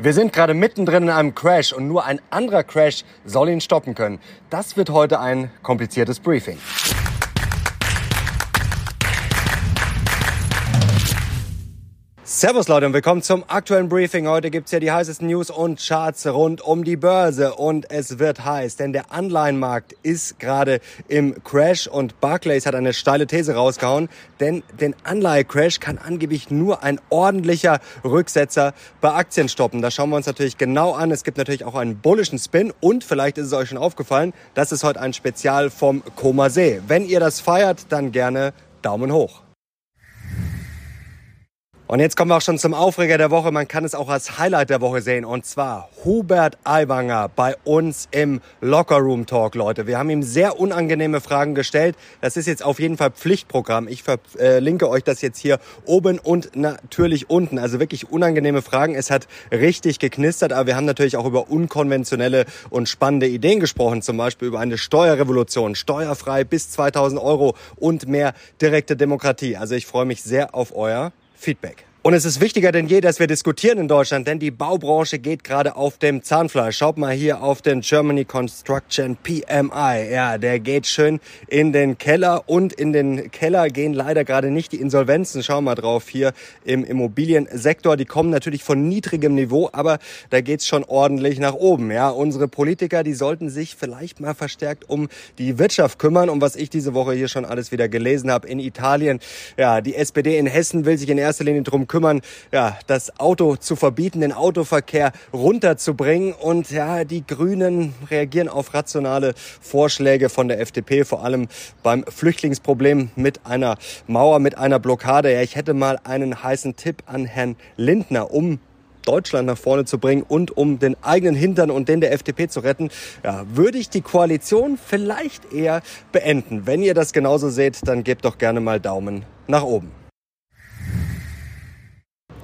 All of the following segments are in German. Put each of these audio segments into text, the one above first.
Wir sind gerade mittendrin in einem Crash und nur ein anderer Crash soll ihn stoppen können. Das wird heute ein kompliziertes Briefing. Servus Leute und willkommen zum aktuellen Briefing. Heute gibt's ja die heißesten News und Charts rund um die Börse und es wird heiß, denn der Anleihenmarkt ist gerade im Crash und Barclays hat eine steile These rausgehauen, denn den Anleihecrash kann angeblich nur ein ordentlicher Rücksetzer bei Aktien stoppen. Das schauen wir uns natürlich genau an. Es gibt natürlich auch einen bullischen Spin und vielleicht ist es euch schon aufgefallen, das ist heute ein Spezial vom Koma See. Wenn ihr das feiert, dann gerne Daumen hoch. Und jetzt kommen wir auch schon zum Aufreger der Woche. Man kann es auch als Highlight der Woche sehen. Und zwar Hubert Aiwanger bei uns im Lockerroom Talk, Leute. Wir haben ihm sehr unangenehme Fragen gestellt. Das ist jetzt auf jeden Fall Pflichtprogramm. Ich verlinke euch das jetzt hier oben und natürlich unten. Also wirklich unangenehme Fragen. Es hat richtig geknistert, aber wir haben natürlich auch über unkonventionelle und spannende Ideen gesprochen. Zum Beispiel über eine Steuerrevolution, steuerfrei bis 2000 Euro und mehr direkte Demokratie. Also ich freue mich sehr auf euer Feedback. Und es ist wichtiger denn je, dass wir diskutieren in Deutschland, denn die Baubranche geht gerade auf dem Zahnfleisch. Schaut mal hier auf den Germany Construction PMI. Ja, der geht schön in den Keller und in den Keller gehen leider gerade nicht die Insolvenzen. Schau mal drauf hier im Immobiliensektor. Die kommen natürlich von niedrigem Niveau, aber da geht's schon ordentlich nach oben. Ja, unsere Politiker, die sollten sich vielleicht mal verstärkt um die Wirtschaft kümmern. Und was ich diese Woche hier schon alles wieder gelesen habe in Italien. Ja, die SPD in Hessen will sich in erster Linie drum kümmern kümmern, ja, das Auto zu verbieten, den Autoverkehr runterzubringen. Und ja, die Grünen reagieren auf rationale Vorschläge von der FDP, vor allem beim Flüchtlingsproblem mit einer Mauer, mit einer Blockade. Ja, ich hätte mal einen heißen Tipp an Herrn Lindner, um Deutschland nach vorne zu bringen und um den eigenen Hintern und den der FDP zu retten, ja, würde ich die Koalition vielleicht eher beenden. Wenn ihr das genauso seht, dann gebt doch gerne mal Daumen nach oben.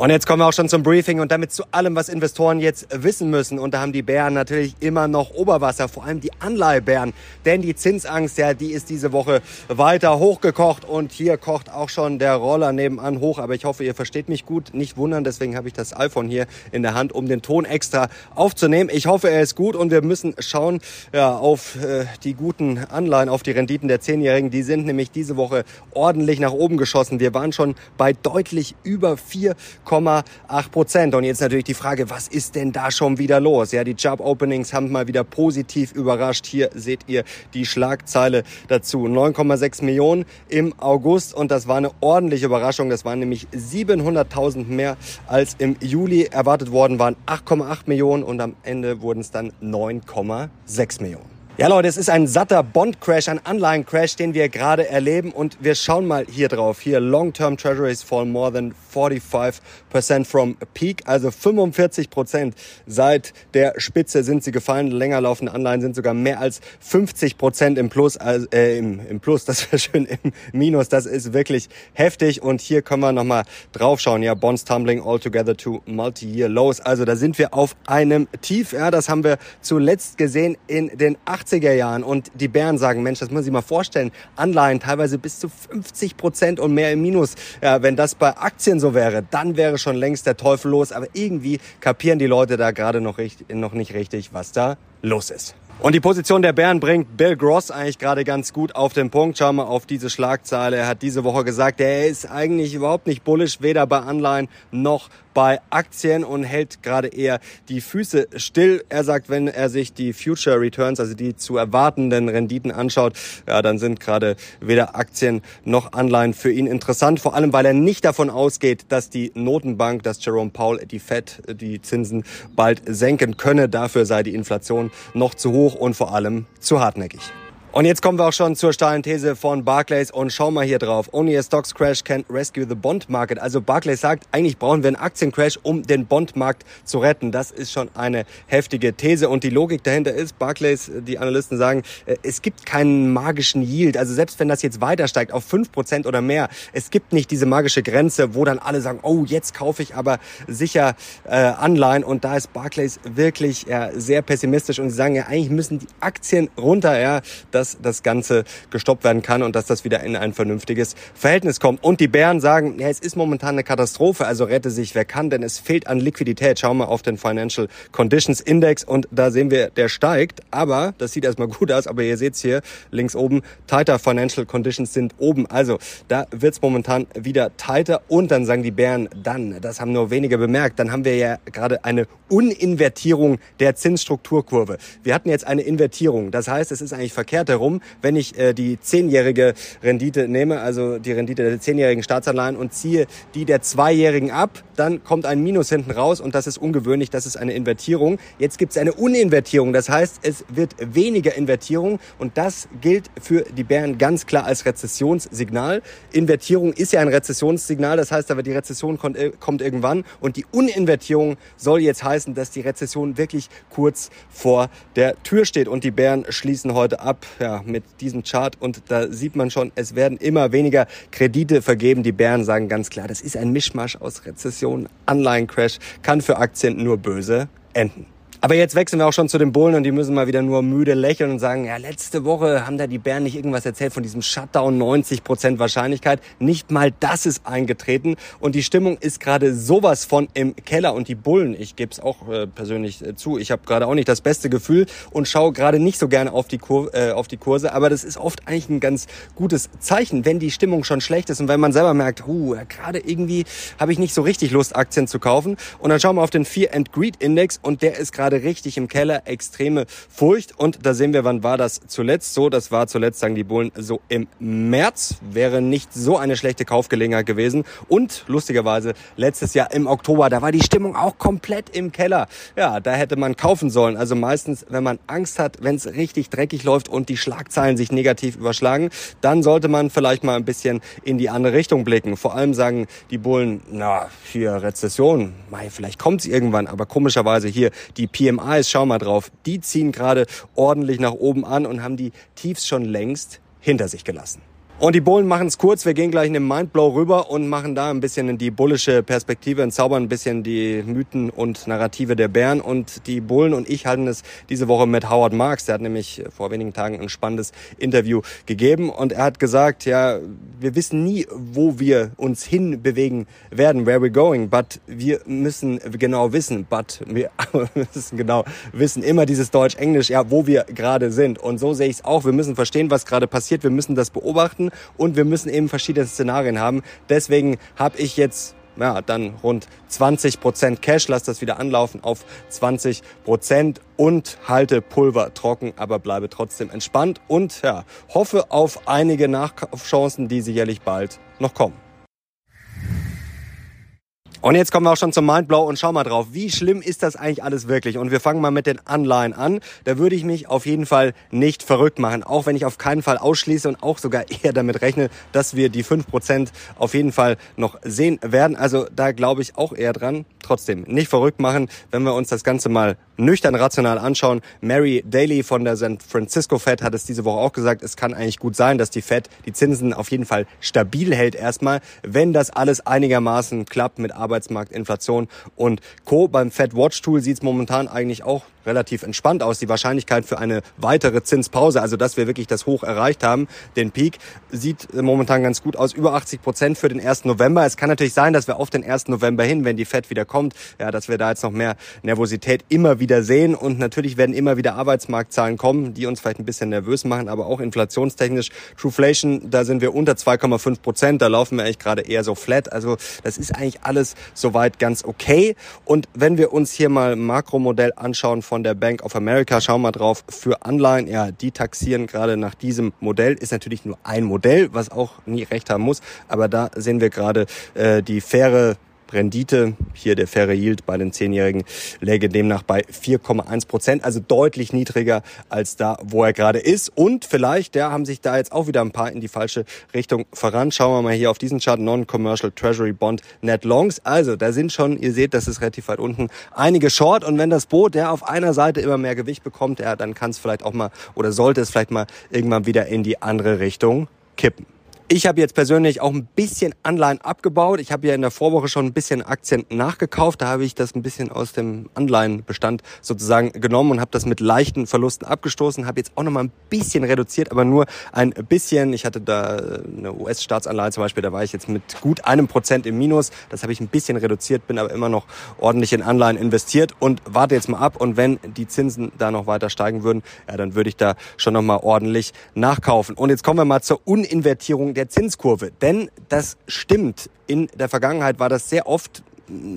Und jetzt kommen wir auch schon zum Briefing und damit zu allem, was Investoren jetzt wissen müssen. Und da haben die Bären natürlich immer noch Oberwasser, vor allem die Anleihebären. Denn die Zinsangst, ja, die ist diese Woche weiter hochgekocht. Und hier kocht auch schon der Roller nebenan hoch. Aber ich hoffe, ihr versteht mich gut. Nicht wundern, deswegen habe ich das iPhone hier in der Hand, um den Ton extra aufzunehmen. Ich hoffe, er ist gut und wir müssen schauen ja, auf äh, die guten Anleihen, auf die Renditen der Zehnjährigen. Die sind nämlich diese Woche ordentlich nach oben geschossen. Wir waren schon bei deutlich über 4, 5,8 Prozent. Und jetzt natürlich die Frage, was ist denn da schon wieder los? Ja, die Job Openings haben mal wieder positiv überrascht. Hier seht ihr die Schlagzeile dazu. 9,6 Millionen im August und das war eine ordentliche Überraschung. Das waren nämlich 700.000 mehr als im Juli erwartet worden waren. 8,8 Millionen und am Ende wurden es dann 9,6 Millionen. Ja, Leute, es ist ein satter Bond-Crash, ein Anleihen-Crash, den wir gerade erleben. Und wir schauen mal hier drauf. Hier, Long-Term Treasuries fall more than 45% from peak. Also 45% seit der Spitze sind sie gefallen. Länger laufende Anleihen sind sogar mehr als 50% im Plus. Also, äh, im, im Plus, das wäre schön im Minus. Das ist wirklich heftig. Und hier können wir nochmal drauf schauen. Ja, Bonds tumbling altogether to multi-year lows. Also da sind wir auf einem Tief. Ja, das haben wir zuletzt gesehen in den 80 80er Jahren und die Bären sagen, Mensch, das muss man sich mal vorstellen, Anleihen teilweise bis zu 50 Prozent und mehr im Minus. Ja, wenn das bei Aktien so wäre, dann wäre schon längst der Teufel los. Aber irgendwie kapieren die Leute da gerade noch, noch nicht richtig, was da los ist. Und die Position der Bären bringt Bill Gross eigentlich gerade ganz gut auf den Punkt. Schau mal auf diese Schlagzeile. Er hat diese Woche gesagt, er ist eigentlich überhaupt nicht bullish, weder bei Anleihen noch bei Aktien und hält gerade eher die Füße still. Er sagt, wenn er sich die Future Returns, also die zu erwartenden Renditen anschaut, ja, dann sind gerade weder Aktien noch Anleihen für ihn interessant. Vor allem, weil er nicht davon ausgeht, dass die Notenbank, dass Jerome Powell, die Fed, die Zinsen bald senken könne. Dafür sei die Inflation noch zu hoch und vor allem zu hartnäckig. Und jetzt kommen wir auch schon zur steilen These von Barclays und schau mal hier drauf. Only a stocks crash can rescue the bond market. Also Barclays sagt, eigentlich brauchen wir einen Aktiencrash, um den Bondmarkt zu retten. Das ist schon eine heftige These. Und die Logik dahinter ist, Barclays, die Analysten sagen, äh, es gibt keinen magischen Yield. Also selbst wenn das jetzt weiter steigt auf fünf Prozent oder mehr, es gibt nicht diese magische Grenze, wo dann alle sagen, oh, jetzt kaufe ich aber sicher äh, Anleihen. Und da ist Barclays wirklich ja, sehr pessimistisch und sie sagen ja, eigentlich müssen die Aktien runter. Ja, dass das Ganze gestoppt werden kann und dass das wieder in ein vernünftiges Verhältnis kommt. Und die Bären sagen, ja, es ist momentan eine Katastrophe, also rette sich wer kann, denn es fehlt an Liquidität. Schauen wir auf den Financial Conditions Index und da sehen wir, der steigt, aber das sieht erstmal gut aus, aber ihr seht hier links oben, tighter Financial Conditions sind oben. Also da wird es momentan wieder tighter und dann sagen die Bären, dann, das haben nur wenige bemerkt, dann haben wir ja gerade eine Uninvertierung der Zinsstrukturkurve. Wir hatten jetzt eine Invertierung. Das heißt, es ist eigentlich verkehrt herum, wenn ich äh, die zehnjährige Rendite nehme, also die Rendite der zehnjährigen Staatsanleihen und ziehe die der zweijährigen ab, dann kommt ein Minus hinten raus und das ist ungewöhnlich, das ist eine Invertierung. Jetzt gibt es eine Uninvertierung, das heißt, es wird weniger Invertierung und das gilt für die Bären ganz klar als Rezessionssignal. Invertierung ist ja ein Rezessionssignal, das heißt aber die Rezession kommt, äh, kommt irgendwann und die Uninvertierung soll jetzt heißen, dass die Rezession wirklich kurz vor der Tür steht und die Bären schließen heute ab ja, mit diesem Chart und da sieht man schon, es werden immer weniger Kredite vergeben. Die Bären sagen ganz klar, das ist ein Mischmasch aus Rezession, Anleihencrash, kann für Aktien nur böse enden. Aber jetzt wechseln wir auch schon zu den Bullen und die müssen mal wieder nur müde lächeln und sagen, ja, letzte Woche haben da die Bären nicht irgendwas erzählt von diesem Shutdown, 90 Prozent Wahrscheinlichkeit. Nicht mal das ist eingetreten. Und die Stimmung ist gerade sowas von im Keller. Und die Bullen, ich gebe es auch äh, persönlich äh, zu, ich habe gerade auch nicht das beste Gefühl und schaue gerade nicht so gerne auf die, Kur äh, auf die Kurse, aber das ist oft eigentlich ein ganz gutes Zeichen, wenn die Stimmung schon schlecht ist und wenn man selber merkt, huh, gerade irgendwie habe ich nicht so richtig Lust, Aktien zu kaufen. Und dann schauen wir auf den Fear and Greed Index und der ist gerade gerade richtig im Keller, extreme Furcht. Und da sehen wir, wann war das zuletzt so? Das war zuletzt, sagen die Bullen, so im März. Wäre nicht so eine schlechte Kaufgelegenheit gewesen. Und lustigerweise letztes Jahr im Oktober, da war die Stimmung auch komplett im Keller. Ja, da hätte man kaufen sollen. Also meistens, wenn man Angst hat, wenn es richtig dreckig läuft und die Schlagzeilen sich negativ überschlagen, dann sollte man vielleicht mal ein bisschen in die andere Richtung blicken. Vor allem sagen die Bullen, na, hier Rezession, mei, vielleicht kommt es irgendwann, aber komischerweise hier die PMIs, schau mal drauf, die ziehen gerade ordentlich nach oben an und haben die Tiefs schon längst hinter sich gelassen. Und die Bullen machen es kurz. Wir gehen gleich in den Mindblow rüber und machen da ein bisschen in die bullische Perspektive und zaubern ein bisschen die Mythen und Narrative der Bären. Und die Bullen und ich halten es diese Woche mit Howard Marks. Der hat nämlich vor wenigen Tagen ein spannendes Interview gegeben und er hat gesagt, ja, wir wissen nie, wo wir uns hinbewegen werden, where we're going, but wir müssen genau wissen, but wir müssen genau wissen, immer dieses Deutsch-Englisch, ja, wo wir gerade sind. Und so sehe ich es auch. Wir müssen verstehen, was gerade passiert. Wir müssen das beobachten und wir müssen eben verschiedene Szenarien haben. Deswegen habe ich jetzt ja, dann rund 20 Prozent Cash, lass das wieder anlaufen auf 20 Prozent und halte Pulver trocken, aber bleibe trotzdem entspannt und ja, hoffe auf einige Nachkaufchancen, die sicherlich bald noch kommen. Und jetzt kommen wir auch schon zum Mindblow und schau mal drauf, wie schlimm ist das eigentlich alles wirklich? Und wir fangen mal mit den Anleihen an. Da würde ich mich auf jeden Fall nicht verrückt machen, auch wenn ich auf keinen Fall ausschließe und auch sogar eher damit rechne, dass wir die fünf Prozent auf jeden Fall noch sehen werden. Also da glaube ich auch eher dran. Trotzdem nicht verrückt machen, wenn wir uns das Ganze mal nüchtern rational anschauen. Mary Daly von der San Francisco Fed hat es diese Woche auch gesagt, es kann eigentlich gut sein, dass die Fed die Zinsen auf jeden Fall stabil hält erstmal, wenn das alles einigermaßen klappt mit Arbeit Arbeitsmarkt, Inflation und Co. Beim Fed Watch Tool sieht es momentan eigentlich auch relativ entspannt aus. Die Wahrscheinlichkeit für eine weitere Zinspause, also dass wir wirklich das Hoch erreicht haben, den Peak, sieht momentan ganz gut aus. Über 80 Prozent für den 1. November. Es kann natürlich sein, dass wir auf den 1. November hin, wenn die Fed wieder kommt, ja, dass wir da jetzt noch mehr Nervosität immer wieder sehen. Und natürlich werden immer wieder Arbeitsmarktzahlen kommen, die uns vielleicht ein bisschen nervös machen, aber auch inflationstechnisch. Trueflation, da sind wir unter 2,5 Prozent. Da laufen wir eigentlich gerade eher so flat. Also das ist eigentlich alles soweit ganz okay. Und wenn wir uns hier mal Makromodell anschauen von der Bank of America, schauen wir drauf, für Anleihen, ja, die taxieren gerade nach diesem Modell. Ist natürlich nur ein Modell, was auch nie recht haben muss. Aber da sehen wir gerade äh, die faire Rendite, hier der faire Yield bei den Zehnjährigen, läge demnach bei 4,1 Prozent, also deutlich niedriger als da, wo er gerade ist. Und vielleicht, ja, haben sich da jetzt auch wieder ein paar in die falsche Richtung voran. Schauen wir mal hier auf diesen Chart, Non-Commercial Treasury Bond Net Longs. Also, da sind schon, ihr seht, das ist relativ weit unten, einige Short. Und wenn das Boot, ja, auf einer Seite immer mehr Gewicht bekommt, ja, dann kann es vielleicht auch mal, oder sollte es vielleicht mal irgendwann wieder in die andere Richtung kippen. Ich habe jetzt persönlich auch ein bisschen Anleihen abgebaut. Ich habe ja in der Vorwoche schon ein bisschen Aktien nachgekauft. Da habe ich das ein bisschen aus dem Anleihenbestand sozusagen genommen und habe das mit leichten Verlusten abgestoßen. Habe jetzt auch noch mal ein bisschen reduziert, aber nur ein bisschen. Ich hatte da eine US-Staatsanleihe zum Beispiel, da war ich jetzt mit gut einem Prozent im Minus. Das habe ich ein bisschen reduziert, bin aber immer noch ordentlich in Anleihen investiert und warte jetzt mal ab. Und wenn die Zinsen da noch weiter steigen würden, ja, dann würde ich da schon noch mal ordentlich nachkaufen. Und jetzt kommen wir mal zur Uninvertierung der Zinskurve. Denn das stimmt. In der Vergangenheit war das sehr oft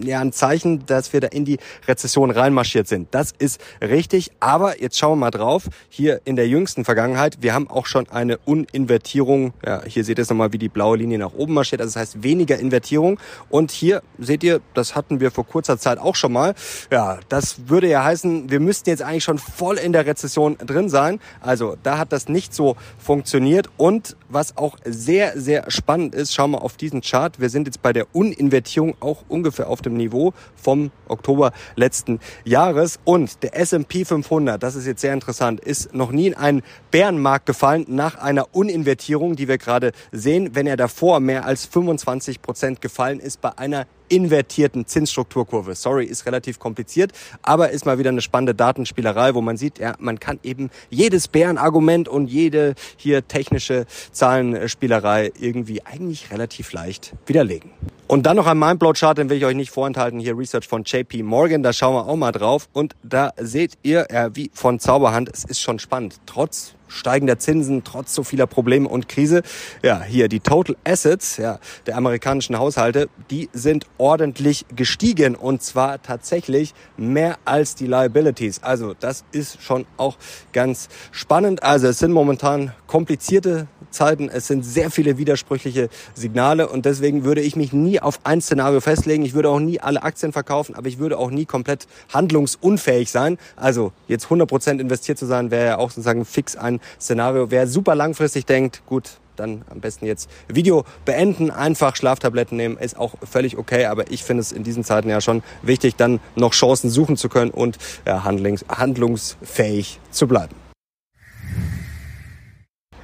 ja ein Zeichen, dass wir da in die Rezession reinmarschiert sind. Das ist richtig. Aber jetzt schauen wir mal drauf. Hier in der jüngsten Vergangenheit, wir haben auch schon eine Uninvertierung. Ja, hier seht ihr es nochmal, wie die blaue Linie nach oben marschiert. Also das heißt weniger Invertierung. Und hier seht ihr, das hatten wir vor kurzer Zeit auch schon mal. Ja, das würde ja heißen, wir müssten jetzt eigentlich schon voll in der Rezession drin sein. Also da hat das nicht so funktioniert. Und was auch sehr, sehr spannend ist, schauen wir auf diesen Chart. Wir sind jetzt bei der Uninvertierung auch ungefähr ungefähr auf dem Niveau vom Oktober letzten Jahres. Und der S&P 500, das ist jetzt sehr interessant, ist noch nie in einen Bärenmarkt gefallen nach einer Uninvertierung, die wir gerade sehen, wenn er davor mehr als 25 Prozent gefallen ist bei einer invertierten Zinsstrukturkurve. Sorry, ist relativ kompliziert, aber ist mal wieder eine spannende Datenspielerei, wo man sieht, ja, man kann eben jedes Bärenargument und jede hier technische Zahlenspielerei irgendwie eigentlich relativ leicht widerlegen. Und dann noch ein Mindblow-Chart, den will ich euch nicht vorenthalten. Hier Research von JP Morgan, da schauen wir auch mal drauf. Und da seht ihr, ja, wie von Zauberhand, es ist schon spannend. Trotz steigender Zinsen, trotz so vieler Probleme und Krise. Ja, hier die Total Assets ja, der amerikanischen Haushalte, die sind ordentlich gestiegen und zwar tatsächlich mehr als die Liabilities. Also das ist schon auch ganz spannend. Also es sind momentan komplizierte Zeiten, es sind sehr viele widersprüchliche Signale und deswegen würde ich mich nie auf ein Szenario festlegen. Ich würde auch nie alle Aktien verkaufen, aber ich würde auch nie komplett handlungsunfähig sein. Also jetzt 100% investiert zu sein, wäre ja auch sozusagen fix ein Szenario. Wer super langfristig denkt, gut, dann am besten jetzt Video beenden, einfach Schlaftabletten nehmen, ist auch völlig okay, aber ich finde es in diesen Zeiten ja schon wichtig, dann noch Chancen suchen zu können und ja, handlungs handlungsfähig zu bleiben.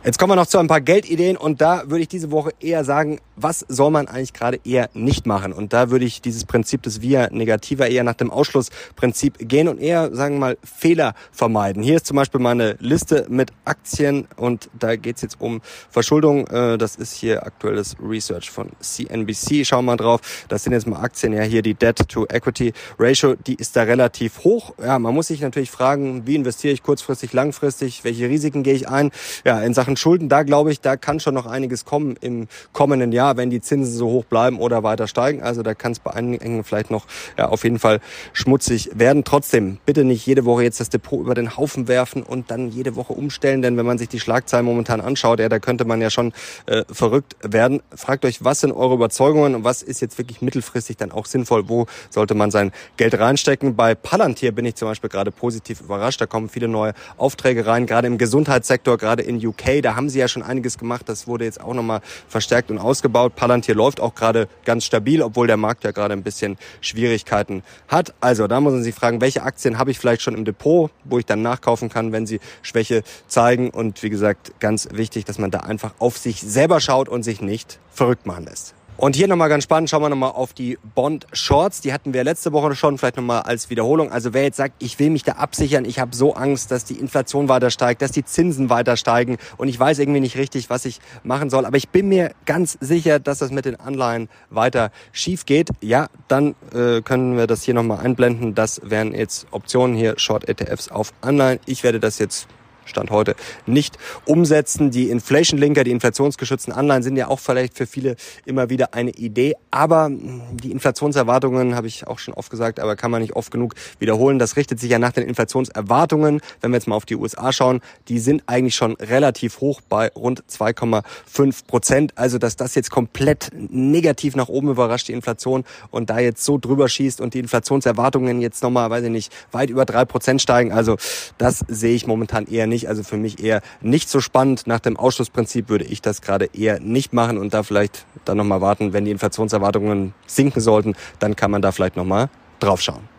Jetzt kommen wir noch zu ein paar Geldideen und da würde ich diese Woche eher sagen, was soll man eigentlich gerade eher nicht machen? Und da würde ich dieses Prinzip des Via Negativer eher nach dem Ausschlussprinzip gehen und eher, sagen wir mal, Fehler vermeiden. Hier ist zum Beispiel meine Liste mit Aktien und da geht's jetzt um Verschuldung. Äh, das ist hier aktuelles Research von CNBC. Schauen wir mal drauf. Das sind jetzt mal Aktien. Ja, hier die Debt-to-Equity-Ratio, die ist da relativ hoch. Ja, man muss sich natürlich fragen, wie investiere ich kurzfristig, langfristig? Welche Risiken gehe ich ein? Ja, in Sachen Sachen Schulden, da glaube ich, da kann schon noch einiges kommen im kommenden Jahr, wenn die Zinsen so hoch bleiben oder weiter steigen. Also da kann es bei einigen vielleicht noch ja, auf jeden Fall schmutzig werden. Trotzdem, bitte nicht jede Woche jetzt das Depot über den Haufen werfen und dann jede Woche umstellen, denn wenn man sich die Schlagzeilen momentan anschaut, ja, da könnte man ja schon äh, verrückt werden. Fragt euch, was sind eure Überzeugungen und was ist jetzt wirklich mittelfristig dann auch sinnvoll? Wo sollte man sein Geld reinstecken? Bei Palantir bin ich zum Beispiel gerade positiv überrascht. Da kommen viele neue Aufträge rein, gerade im Gesundheitssektor, gerade in UK da haben sie ja schon einiges gemacht. Das wurde jetzt auch nochmal verstärkt und ausgebaut. Palantir läuft auch gerade ganz stabil, obwohl der Markt ja gerade ein bisschen Schwierigkeiten hat. Also da muss man sich fragen, welche Aktien habe ich vielleicht schon im Depot, wo ich dann nachkaufen kann, wenn sie Schwäche zeigen. Und wie gesagt, ganz wichtig, dass man da einfach auf sich selber schaut und sich nicht verrückt machen lässt. Und hier nochmal ganz spannend, schauen wir nochmal auf die Bond Shorts. Die hatten wir letzte Woche schon, vielleicht nochmal als Wiederholung. Also wer jetzt sagt, ich will mich da absichern, ich habe so Angst, dass die Inflation weiter steigt, dass die Zinsen weiter steigen und ich weiß irgendwie nicht richtig, was ich machen soll. Aber ich bin mir ganz sicher, dass das mit den Anleihen weiter schief geht. Ja, dann äh, können wir das hier nochmal einblenden. Das wären jetzt Optionen hier, Short ETFs auf Anleihen. Ich werde das jetzt Stand heute nicht umsetzen. Die Inflation-Linker, die inflationsgeschützten Anleihen sind ja auch vielleicht für viele immer wieder eine Idee. Aber die Inflationserwartungen, habe ich auch schon oft gesagt, aber kann man nicht oft genug wiederholen. Das richtet sich ja nach den Inflationserwartungen. Wenn wir jetzt mal auf die USA schauen, die sind eigentlich schon relativ hoch bei rund 2,5 Prozent. Also, dass das jetzt komplett negativ nach oben überrascht, die Inflation, und da jetzt so drüber schießt und die Inflationserwartungen jetzt nochmal, weiß ich nicht, weit über drei Prozent steigen. Also, das sehe ich momentan eher nicht nicht. Also für mich eher nicht so spannend. Nach dem Ausschlussprinzip würde ich das gerade eher nicht machen und da vielleicht dann nochmal warten, wenn die Inflationserwartungen sinken sollten, dann kann man da vielleicht nochmal drauf schauen.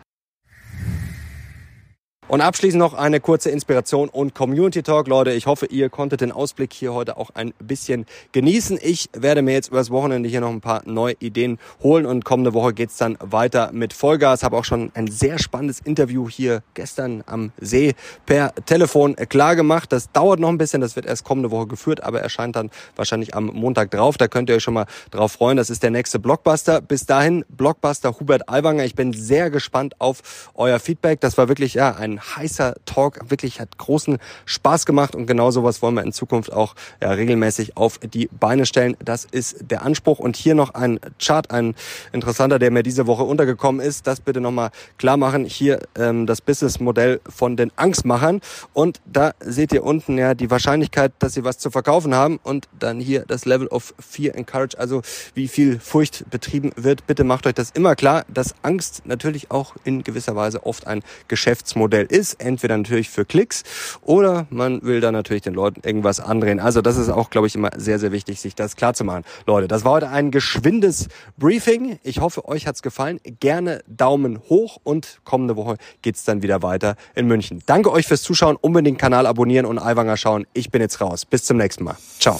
Und abschließend noch eine kurze Inspiration und Community Talk. Leute, ich hoffe, ihr konntet den Ausblick hier heute auch ein bisschen genießen. Ich werde mir jetzt übers Wochenende hier noch ein paar neue Ideen holen und kommende Woche geht's dann weiter mit Vollgas. Habe auch schon ein sehr spannendes Interview hier gestern am See per Telefon klar gemacht. Das dauert noch ein bisschen, das wird erst kommende Woche geführt, aber erscheint dann wahrscheinlich am Montag drauf. Da könnt ihr euch schon mal drauf freuen. Das ist der nächste Blockbuster. Bis dahin, Blockbuster Hubert Aiwanger. Ich bin sehr gespannt auf euer Feedback. Das war wirklich ja ein heißer Talk. Wirklich hat großen Spaß gemacht und genau sowas wollen wir in Zukunft auch ja, regelmäßig auf die Beine stellen. Das ist der Anspruch. Und hier noch ein Chart, ein interessanter, der mir diese Woche untergekommen ist. Das bitte nochmal klar machen. Hier ähm, das Businessmodell von den Angstmachern. Und da seht ihr unten ja die Wahrscheinlichkeit, dass sie was zu verkaufen haben. Und dann hier das Level of Fear and also wie viel Furcht betrieben wird. Bitte macht euch das immer klar, dass Angst natürlich auch in gewisser Weise oft ein Geschäftsmodell ist. Entweder natürlich für Klicks oder man will dann natürlich den Leuten irgendwas andrehen. Also das ist auch, glaube ich, immer sehr, sehr wichtig, sich das klar zu machen. Leute, das war heute ein geschwindes Briefing. Ich hoffe, euch hat's gefallen. Gerne Daumen hoch und kommende Woche geht's dann wieder weiter in München. Danke euch fürs Zuschauen. Unbedingt Kanal abonnieren und Aiwanger schauen. Ich bin jetzt raus. Bis zum nächsten Mal. Ciao.